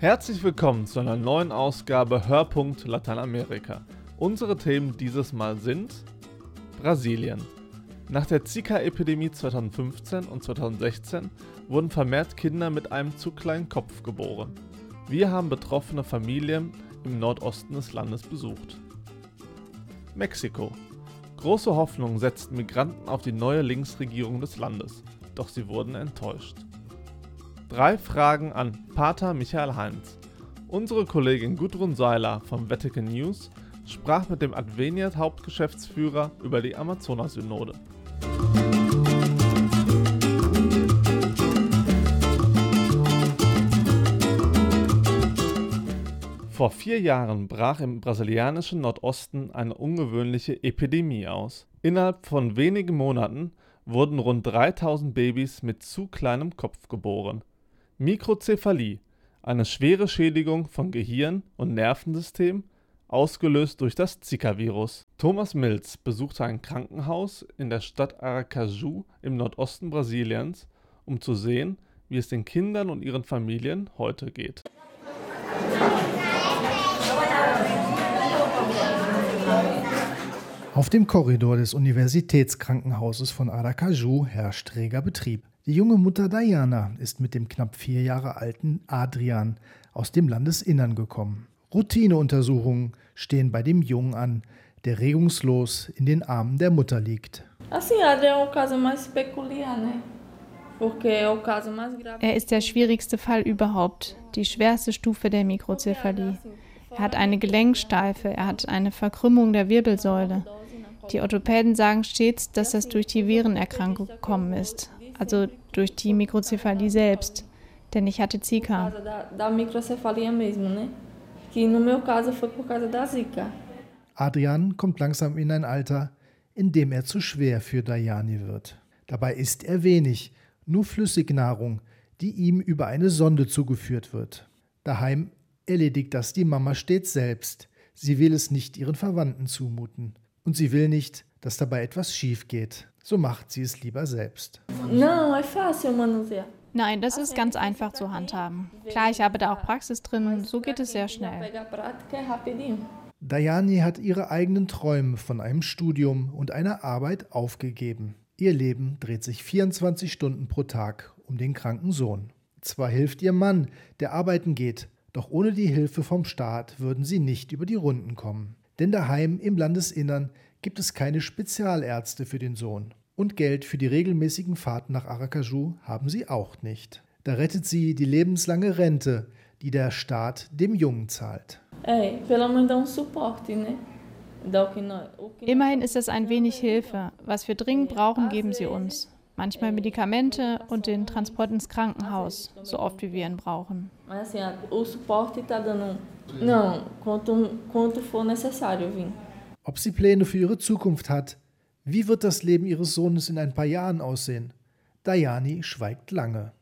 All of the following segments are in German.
Herzlich willkommen zu einer neuen Ausgabe Hörpunkt Lateinamerika. Unsere Themen dieses Mal sind Brasilien. Nach der Zika-Epidemie 2015 und 2016 wurden vermehrt Kinder mit einem zu kleinen Kopf geboren. Wir haben betroffene Familien im Nordosten des Landes besucht. Mexiko. Große Hoffnung setzten Migranten auf die neue Linksregierung des Landes, doch sie wurden enttäuscht. Drei Fragen an Pater Michael Heinz. Unsere Kollegin Gudrun Seiler vom Vatican News sprach mit dem Adveniat-Hauptgeschäftsführer über die Amazonasynode. Vor vier Jahren brach im brasilianischen Nordosten eine ungewöhnliche Epidemie aus. Innerhalb von wenigen Monaten wurden rund 3000 Babys mit zu kleinem Kopf geboren. Mikrozephalie, eine schwere Schädigung von Gehirn und Nervensystem, ausgelöst durch das Zika-Virus. Thomas Mills besuchte ein Krankenhaus in der Stadt Aracaju im Nordosten Brasiliens, um zu sehen, wie es den Kindern und ihren Familien heute geht. Auf dem Korridor des Universitätskrankenhauses von Aracaju herrscht reger Betrieb. Die junge Mutter Diana ist mit dem knapp vier Jahre alten Adrian aus dem Landesinnern gekommen. Routineuntersuchungen stehen bei dem Jungen an, der regungslos in den Armen der Mutter liegt. Er ist der schwierigste Fall überhaupt, die schwerste Stufe der Mikrozephalie. Er hat eine Gelenksteife, er hat eine Verkrümmung der Wirbelsäule. Die Orthopäden sagen stets, dass das durch die Virenerkrankung gekommen ist, also durch die Mikrozephalie selbst. Denn ich hatte Zika. Adrian kommt langsam in ein Alter, in dem er zu schwer für Dayani wird. Dabei isst er wenig, nur Flüssignahrung, die ihm über eine Sonde zugeführt wird. Daheim erledigt das die Mama stets selbst. Sie will es nicht ihren Verwandten zumuten und sie will nicht, dass dabei etwas schief geht. So macht sie es lieber selbst. Nein, das ist ganz einfach zu handhaben. Klar, ich habe da auch Praxis drin, so geht es sehr schnell. Dayani hat ihre eigenen Träume von einem Studium und einer Arbeit aufgegeben. Ihr Leben dreht sich 24 Stunden pro Tag um den kranken Sohn. Zwar hilft ihr Mann, der arbeiten geht, doch ohne die Hilfe vom Staat würden sie nicht über die Runden kommen. Denn daheim im Landesinnern gibt es keine Spezialärzte für den Sohn. Und Geld für die regelmäßigen Fahrten nach Aracaju haben sie auch nicht. Da rettet sie die lebenslange Rente, die der Staat dem Jungen zahlt. Immerhin ist es ein wenig Hilfe. Was wir dringend brauchen, geben sie uns. Manchmal Medikamente und den Transport ins Krankenhaus, so oft wie wir ihn brauchen. Não, quanto, quanto for necessário vir. Ob sie Pläne für ihre Zukunft hat? Wie wird das Leben ihres Sohnes in ein paar Jahren aussehen? Dayani schweigt lange.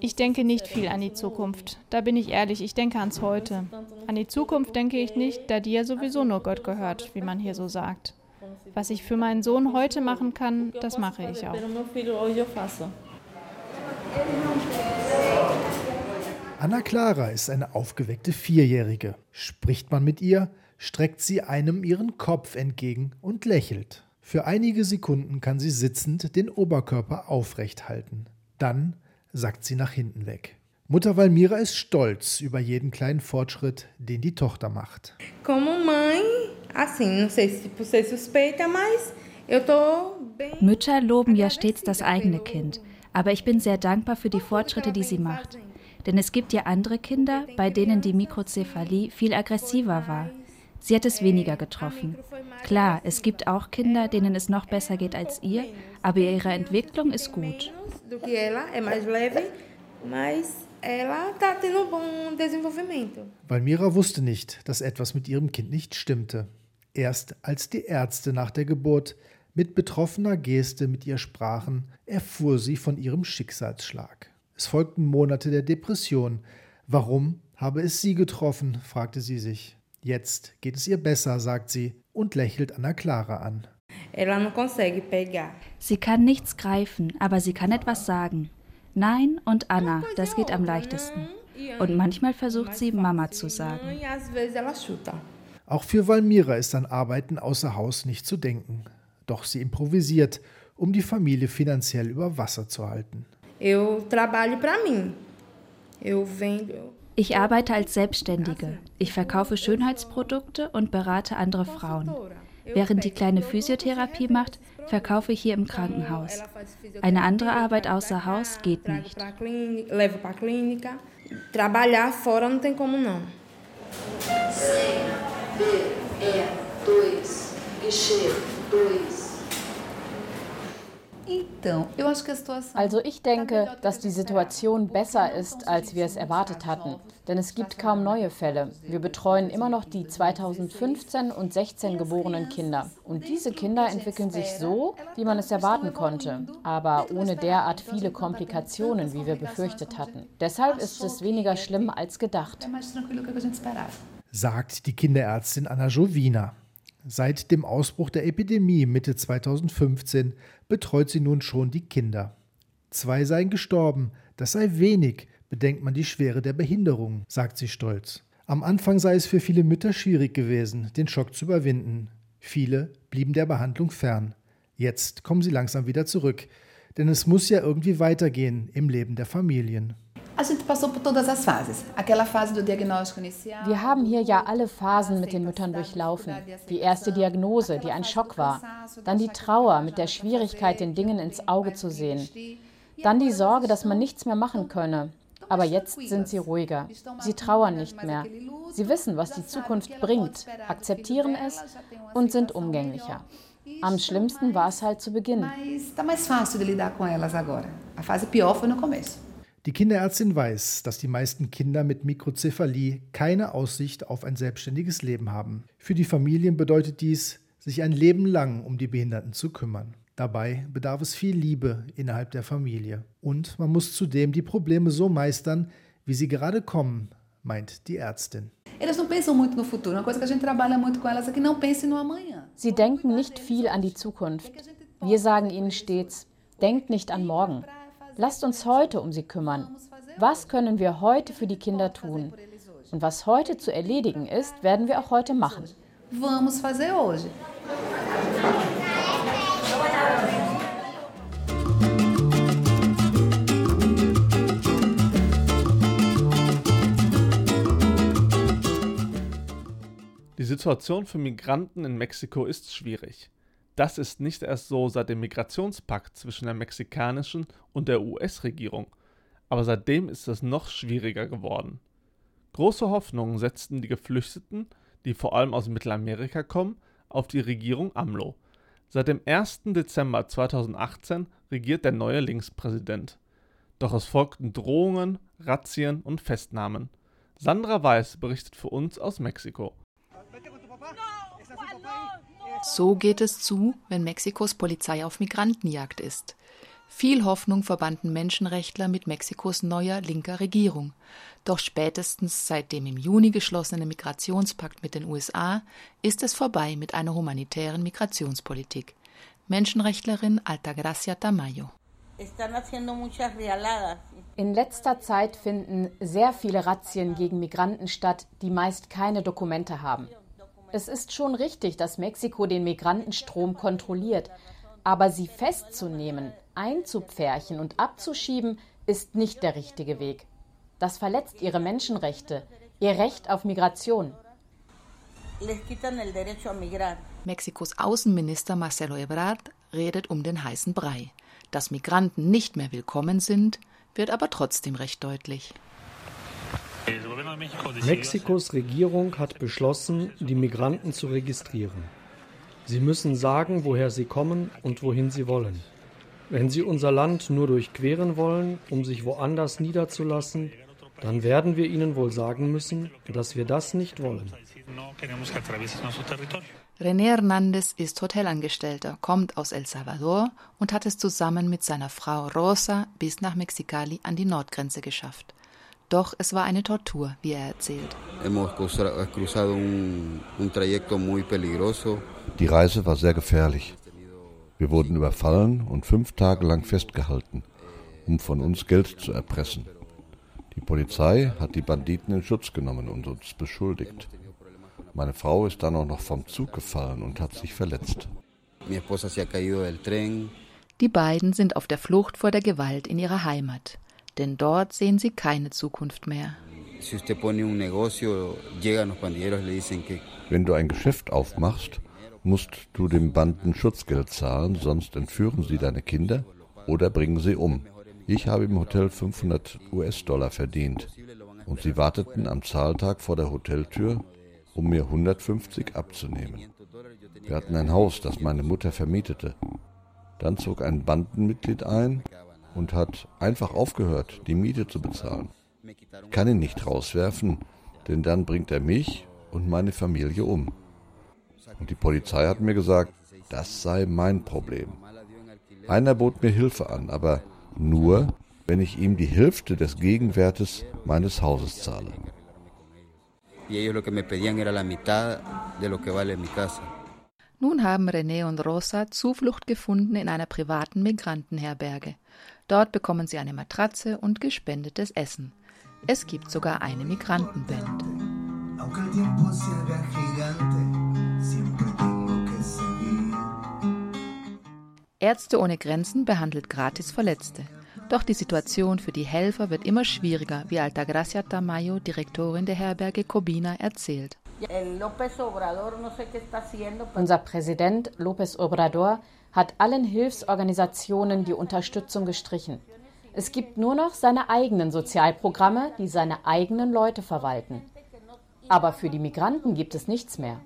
Ich denke nicht viel an die Zukunft. Da bin ich ehrlich, ich denke ans Heute. An die Zukunft denke ich nicht, da die ja sowieso nur Gott gehört, wie man hier so sagt. Was ich für meinen Sohn heute machen kann, das mache ich auch. Anna Clara ist eine aufgeweckte Vierjährige. Spricht man mit ihr, streckt sie einem ihren Kopf entgegen und lächelt. Für einige Sekunden kann sie sitzend den Oberkörper aufrecht halten. Dann sackt sie nach hinten weg. Mutter Valmira ist stolz über jeden kleinen Fortschritt, den die Tochter macht. Mütter loben ja stets das eigene Kind, aber ich bin sehr dankbar für die Fortschritte, die sie macht. Denn es gibt ja andere Kinder, bei denen die Mikrozephalie viel aggressiver war. Sie hat es weniger getroffen. Klar, es gibt auch Kinder, denen es noch besser geht als ihr, aber ihre Entwicklung ist gut. Valmira wusste nicht, dass etwas mit ihrem Kind nicht stimmte. Erst als die Ärzte nach der Geburt mit betroffener Geste mit ihr sprachen, erfuhr sie von ihrem Schicksalsschlag. Es folgten Monate der Depression. Warum habe es sie getroffen? fragte sie sich. Jetzt geht es ihr besser, sagt sie und lächelt Anna Clara an. Sie kann nichts greifen, aber sie kann etwas sagen. Nein und Anna, das geht am leichtesten. Und manchmal versucht sie, Mama zu sagen. Auch für Valmira ist an Arbeiten außer Haus nicht zu denken. Doch sie improvisiert, um die Familie finanziell über Wasser zu halten. Ich arbeite als Selbstständige. Ich verkaufe Schönheitsprodukte und berate andere Frauen. Während die kleine Physiotherapie macht, verkaufe ich hier im Krankenhaus. Eine andere Arbeit außer Haus geht nicht. Trabalhar fora não tem como não. C, B, E, 2, Guichê, 2. Also ich denke, dass die Situation besser ist, als wir es erwartet hatten. Denn es gibt kaum neue Fälle. Wir betreuen immer noch die 2015 und 16 geborenen Kinder. Und diese Kinder entwickeln sich so, wie man es erwarten konnte, aber ohne derart viele Komplikationen, wie wir befürchtet hatten. Deshalb ist es weniger schlimm als gedacht. Sagt die Kinderärztin Anna Jovina. Seit dem Ausbruch der Epidemie Mitte 2015 betreut sie nun schon die Kinder. Zwei seien gestorben, das sei wenig, bedenkt man die Schwere der Behinderung, sagt sie stolz. Am Anfang sei es für viele Mütter schwierig gewesen, den Schock zu überwinden. Viele blieben der Behandlung fern. Jetzt kommen sie langsam wieder zurück, denn es muss ja irgendwie weitergehen im Leben der Familien. Wir haben hier ja alle Phasen mit den Müttern durchlaufen. Die erste Diagnose, die ein Schock war. Dann die Trauer mit der Schwierigkeit, den Dingen ins Auge zu sehen. Dann die Sorge, dass man nichts mehr machen könne. Aber jetzt sind sie ruhiger. Sie trauern nicht mehr. Sie wissen, was die Zukunft bringt, akzeptieren es und sind umgänglicher. Am schlimmsten war es halt zu Beginn. Die Kinderärztin weiß, dass die meisten Kinder mit Mikrozephalie keine Aussicht auf ein selbstständiges Leben haben. Für die Familien bedeutet dies, sich ein Leben lang um die Behinderten zu kümmern. Dabei bedarf es viel Liebe innerhalb der Familie. Und man muss zudem die Probleme so meistern, wie sie gerade kommen, meint die Ärztin. Sie denken nicht viel an die Zukunft. Wir sagen ihnen stets, denkt nicht an morgen. Lasst uns heute um sie kümmern. Was können wir heute für die Kinder tun? Und was heute zu erledigen ist, werden wir auch heute machen. Vamos fazer hoje. Die Situation für Migranten in Mexiko ist schwierig. Das ist nicht erst so seit dem Migrationspakt zwischen der mexikanischen und der US-Regierung, aber seitdem ist es noch schwieriger geworden. Große Hoffnungen setzten die Geflüchteten, die vor allem aus Mittelamerika kommen, auf die Regierung AMLO. Seit dem 1. Dezember 2018 regiert der neue Linkspräsident. Doch es folgten Drohungen, Razzien und Festnahmen. Sandra Weiß berichtet für uns aus Mexiko. So geht es zu, wenn Mexikos Polizei auf Migrantenjagd ist. Viel Hoffnung verbanden Menschenrechtler mit Mexikos neuer linker Regierung. Doch spätestens seit dem im Juni geschlossenen Migrationspakt mit den USA ist es vorbei mit einer humanitären Migrationspolitik. Menschenrechtlerin Altagracia Tamayo. In letzter Zeit finden sehr viele Razzien gegen Migranten statt, die meist keine Dokumente haben. Es ist schon richtig, dass Mexiko den Migrantenstrom kontrolliert, aber sie festzunehmen, einzupferchen und abzuschieben, ist nicht der richtige Weg. Das verletzt ihre Menschenrechte, ihr Recht auf Migration. Mexikos Außenminister Marcelo Ebrard redet um den heißen Brei. Dass Migranten nicht mehr willkommen sind, wird aber trotzdem recht deutlich. Mexikos Regierung hat beschlossen, die Migranten zu registrieren. Sie müssen sagen, woher sie kommen und wohin sie wollen. Wenn sie unser Land nur durchqueren wollen, um sich woanders niederzulassen, dann werden wir ihnen wohl sagen müssen, dass wir das nicht wollen. René Hernández ist Hotelangestellter, kommt aus El Salvador und hat es zusammen mit seiner Frau Rosa bis nach Mexicali an die Nordgrenze geschafft. Doch es war eine Tortur, wie er erzählt. Die Reise war sehr gefährlich. Wir wurden überfallen und fünf Tage lang festgehalten. um von uns Geld zu erpressen. Die Polizei hat die Banditen in Schutz genommen und uns beschuldigt. Meine Frau ist dann auch noch vom Zug gefallen und hat sich verletzt. Die beiden sind auf der Flucht vor der Gewalt in ihrer Heimat, denn dort sehen sie keine Zukunft mehr. Wenn du ein Geschäft aufmachst, musst du dem Banden Schutzgeld zahlen, sonst entführen sie deine Kinder oder bringen sie um. Ich habe im Hotel 500 US-Dollar verdient und sie warteten am Zahltag vor der Hoteltür, um mir 150 abzunehmen. Wir hatten ein Haus, das meine Mutter vermietete. Dann zog ein Bandenmitglied ein und hat einfach aufgehört, die Miete zu bezahlen. Ich kann ihn nicht rauswerfen, denn dann bringt er mich und meine Familie um. Und die Polizei hat mir gesagt, das sei mein Problem. Einer bot mir Hilfe an, aber nur, wenn ich ihm die Hälfte des Gegenwertes meines Hauses zahle. Nun haben René und Rosa Zuflucht gefunden in einer privaten Migrantenherberge. Dort bekommen sie eine Matratze und gespendetes Essen. Es gibt sogar eine Migrantenband. Ärzte ohne Grenzen behandelt gratis Verletzte. Doch die Situation für die Helfer wird immer schwieriger, wie Altagracia Tamayo, Direktorin der Herberge Cobina, erzählt. Unser Präsident López Obrador hat allen Hilfsorganisationen die Unterstützung gestrichen. Es gibt nur noch seine eigenen Sozialprogramme, die seine eigenen Leute verwalten. Aber für die Migranten gibt es nichts mehr.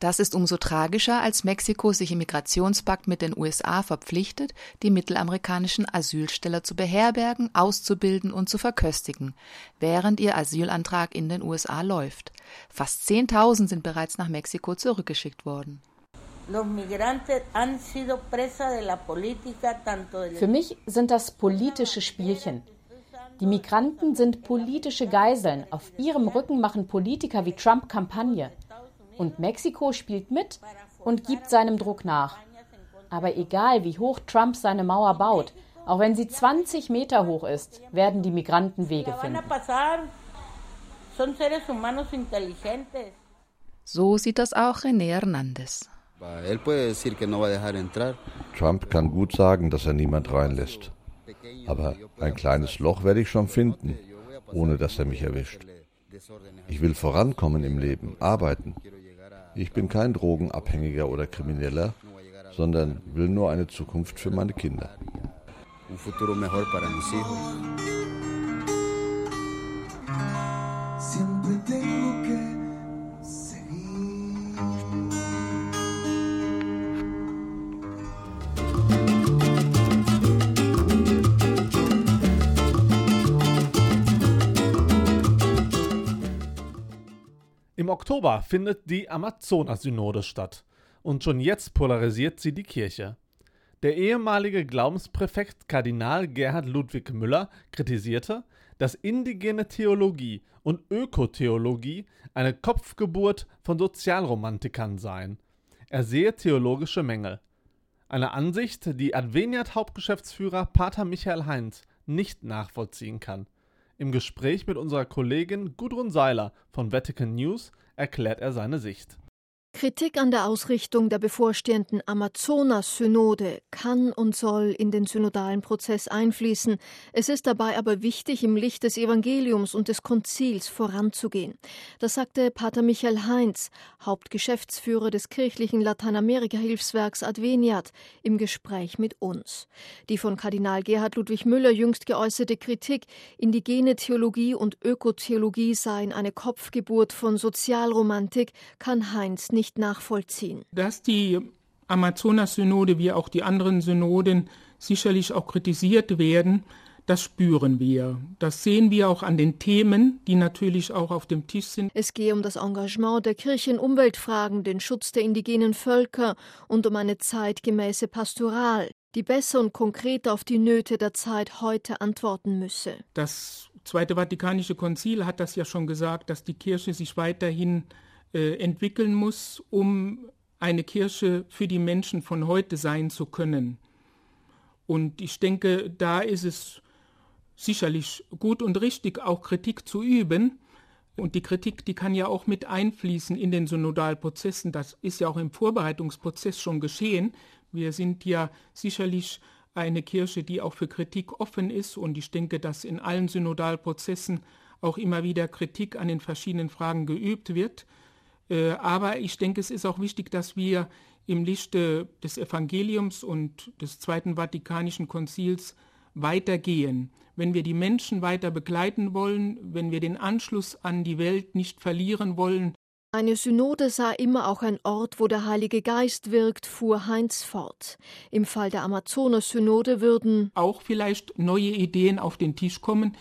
Das ist umso tragischer, als Mexiko sich im Migrationspakt mit den USA verpflichtet, die mittelamerikanischen Asylsteller zu beherbergen, auszubilden und zu verköstigen, während ihr Asylantrag in den USA läuft. Fast 10.000 sind bereits nach Mexiko zurückgeschickt worden. Für mich sind das politische Spielchen. Die Migranten sind politische Geiseln. Auf ihrem Rücken machen Politiker wie Trump Kampagne. Und Mexiko spielt mit und gibt seinem Druck nach. Aber egal, wie hoch Trump seine Mauer baut, auch wenn sie 20 Meter hoch ist, werden die Migranten Wege finden. So sieht das auch René Hernandez. Trump kann gut sagen, dass er niemand reinlässt. Aber ein kleines Loch werde ich schon finden, ohne dass er mich erwischt. Ich will vorankommen im Leben, arbeiten. Ich bin kein Drogenabhängiger oder Krimineller, sondern will nur eine Zukunft für meine Kinder. Un futuro mejor para mis hijos. Oktober findet die Amazonas-Synode statt und schon jetzt polarisiert sie die Kirche. Der ehemalige Glaubenspräfekt Kardinal Gerhard Ludwig Müller kritisierte, dass indigene Theologie und Ökotheologie eine Kopfgeburt von Sozialromantikern seien. Er sehe theologische Mängel. Eine Ansicht, die Adveniat-Hauptgeschäftsführer Pater Michael Heinz nicht nachvollziehen kann. Im Gespräch mit unserer Kollegin Gudrun Seiler von Vatican News erklärt er seine Sicht. Kritik an der Ausrichtung der bevorstehenden Amazonas-Synode kann und soll in den synodalen Prozess einfließen. Es ist dabei aber wichtig, im Licht des Evangeliums und des Konzils voranzugehen. Das sagte Pater Michael Heinz, Hauptgeschäftsführer des kirchlichen Lateinamerika-Hilfswerks Adveniat, im Gespräch mit uns. Die von Kardinal Gerhard Ludwig Müller jüngst geäußerte Kritik, indigene Theologie und Ökotheologie seien eine Kopfgeburt von Sozialromantik, kann Heinz nicht nicht nachvollziehen. Dass die Amazonas-Synode wie auch die anderen Synoden sicherlich auch kritisiert werden, das spüren wir. Das sehen wir auch an den Themen, die natürlich auch auf dem Tisch sind. Es gehe um das Engagement der Kirche in Umweltfragen, den Schutz der indigenen Völker und um eine zeitgemäße Pastoral, die besser und konkreter auf die Nöte der Zeit heute antworten müsse. Das Zweite Vatikanische Konzil hat das ja schon gesagt, dass die Kirche sich weiterhin äh, entwickeln muss, um eine Kirche für die Menschen von heute sein zu können. Und ich denke, da ist es sicherlich gut und richtig, auch Kritik zu üben. Und die Kritik, die kann ja auch mit einfließen in den Synodalprozessen. Das ist ja auch im Vorbereitungsprozess schon geschehen. Wir sind ja sicherlich eine Kirche, die auch für Kritik offen ist. Und ich denke, dass in allen Synodalprozessen auch immer wieder Kritik an den verschiedenen Fragen geübt wird. Äh, aber ich denke, es ist auch wichtig, dass wir im Lichte des Evangeliums und des Zweiten Vatikanischen Konzils weitergehen. Wenn wir die Menschen weiter begleiten wollen, wenn wir den Anschluss an die Welt nicht verlieren wollen. Eine Synode sei immer auch ein Ort, wo der Heilige Geist wirkt, fuhr Heinz fort. Im Fall der Amazonas-Synode würden auch vielleicht neue Ideen auf den Tisch kommen,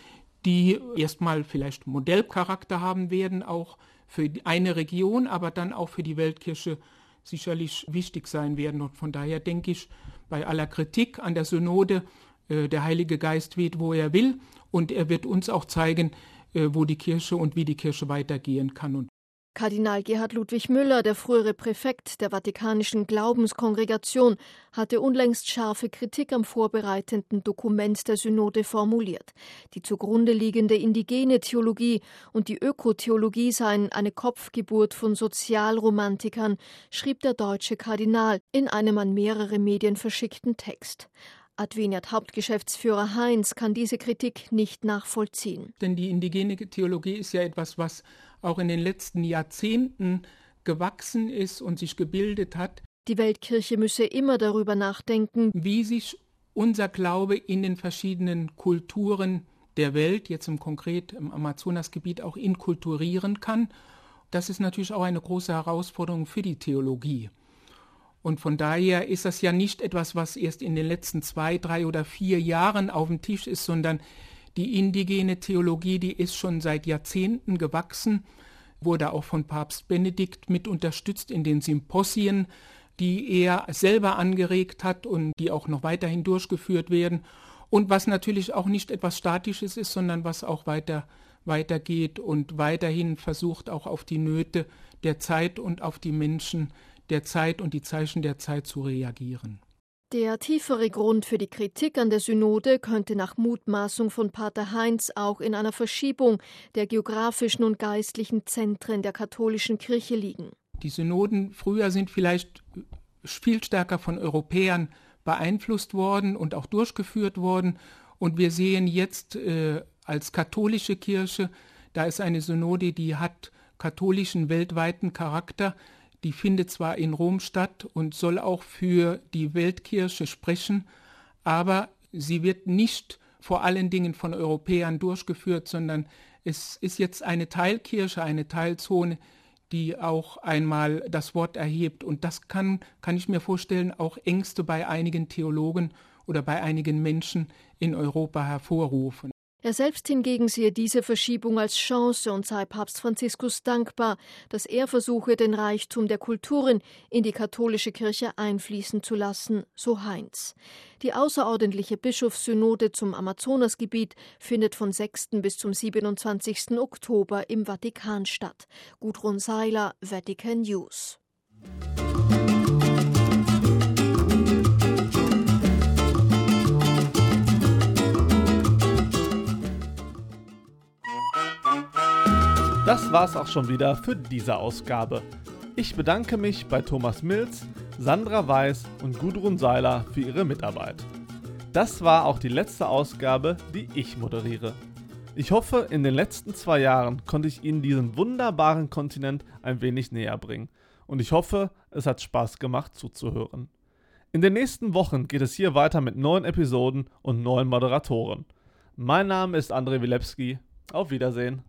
die erstmal vielleicht Modellcharakter haben werden, auch für eine Region, aber dann auch für die Weltkirche sicherlich wichtig sein werden. Und von daher denke ich, bei aller Kritik an der Synode, äh, der Heilige Geist weht, wo er will, und er wird uns auch zeigen, äh, wo die Kirche und wie die Kirche weitergehen kann. Und Kardinal Gerhard Ludwig Müller, der frühere Präfekt der Vatikanischen Glaubenskongregation, hatte unlängst scharfe Kritik am vorbereitenden Dokument der Synode formuliert. Die zugrunde liegende indigene Theologie und die Ökotheologie seien eine Kopfgeburt von Sozialromantikern, schrieb der deutsche Kardinal in einem an mehrere Medien verschickten Text. Adveniat Hauptgeschäftsführer Heinz kann diese Kritik nicht nachvollziehen. Denn die indigene Theologie ist ja etwas, was auch in den letzten Jahrzehnten gewachsen ist und sich gebildet hat. Die Weltkirche müsse immer darüber nachdenken, wie sich unser Glaube in den verschiedenen Kulturen der Welt, jetzt im konkret im Amazonasgebiet, auch inkulturieren kann. Das ist natürlich auch eine große Herausforderung für die Theologie. Und von daher ist das ja nicht etwas, was erst in den letzten zwei, drei oder vier Jahren auf dem Tisch ist, sondern die indigene Theologie, die ist schon seit Jahrzehnten gewachsen, wurde auch von Papst Benedikt mit unterstützt in den Symposien, die er selber angeregt hat und die auch noch weiterhin durchgeführt werden. Und was natürlich auch nicht etwas Statisches ist, sondern was auch weiter weitergeht und weiterhin versucht, auch auf die Nöte der Zeit und auf die Menschen der Zeit und die Zeichen der Zeit zu reagieren. Der tiefere Grund für die Kritik an der Synode könnte nach Mutmaßung von Pater Heinz auch in einer Verschiebung der geografischen und geistlichen Zentren der katholischen Kirche liegen. Die Synoden früher sind vielleicht viel stärker von Europäern beeinflusst worden und auch durchgeführt worden. Und wir sehen jetzt äh, als katholische Kirche, da ist eine Synode, die hat katholischen weltweiten Charakter, die findet zwar in Rom statt und soll auch für die Weltkirche sprechen, aber sie wird nicht vor allen Dingen von Europäern durchgeführt, sondern es ist jetzt eine Teilkirche, eine Teilzone, die auch einmal das Wort erhebt. Und das kann, kann ich mir vorstellen, auch Ängste bei einigen Theologen oder bei einigen Menschen in Europa hervorrufen. Er selbst hingegen sehe diese Verschiebung als Chance und sei Papst Franziskus dankbar, dass er versuche, den Reichtum der Kulturen in die katholische Kirche einfließen zu lassen, so Heinz. Die außerordentliche Bischofssynode zum Amazonasgebiet findet von 6. bis zum 27. Oktober im Vatikan statt. Gudrun Seiler, Vatican News. Das war's auch schon wieder für diese Ausgabe. Ich bedanke mich bei Thomas Mills, Sandra Weiß und Gudrun Seiler für ihre Mitarbeit. Das war auch die letzte Ausgabe, die ich moderiere. Ich hoffe, in den letzten zwei Jahren konnte ich Ihnen diesen wunderbaren Kontinent ein wenig näher bringen. Und ich hoffe, es hat Spaß gemacht zuzuhören. In den nächsten Wochen geht es hier weiter mit neuen Episoden und neuen Moderatoren. Mein Name ist André Wilepski. Auf Wiedersehen.